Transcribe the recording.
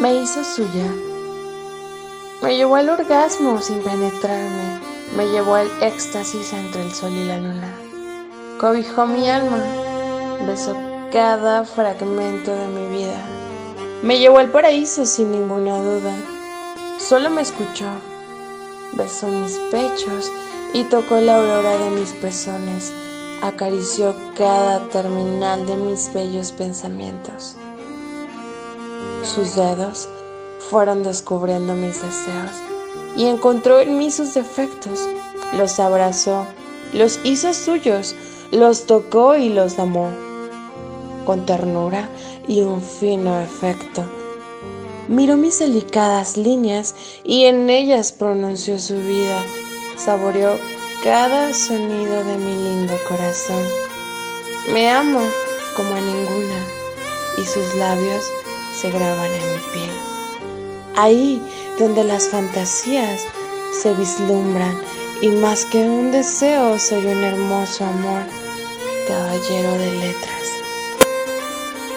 Me hizo suya. Me llevó al orgasmo sin penetrarme. Me llevó al éxtasis entre el sol y la luna. Cobijó mi alma. Besó cada fragmento de mi vida. Me llevó al paraíso sin ninguna duda. Solo me escuchó. Besó mis pechos y tocó la aurora de mis pezones. Acarició cada terminal de mis bellos pensamientos. Sus dedos fueron descubriendo mis deseos y encontró en mí sus defectos. Los abrazó, los hizo suyos, los tocó y los amó. Con ternura y un fino efecto. Miró mis delicadas líneas y en ellas pronunció su vida. Saboreó cada sonido de mi lindo corazón. Me amo como a ninguna y sus labios se graban en mi piel. Ahí donde las fantasías se vislumbran y más que un deseo soy un hermoso amor, caballero de letras.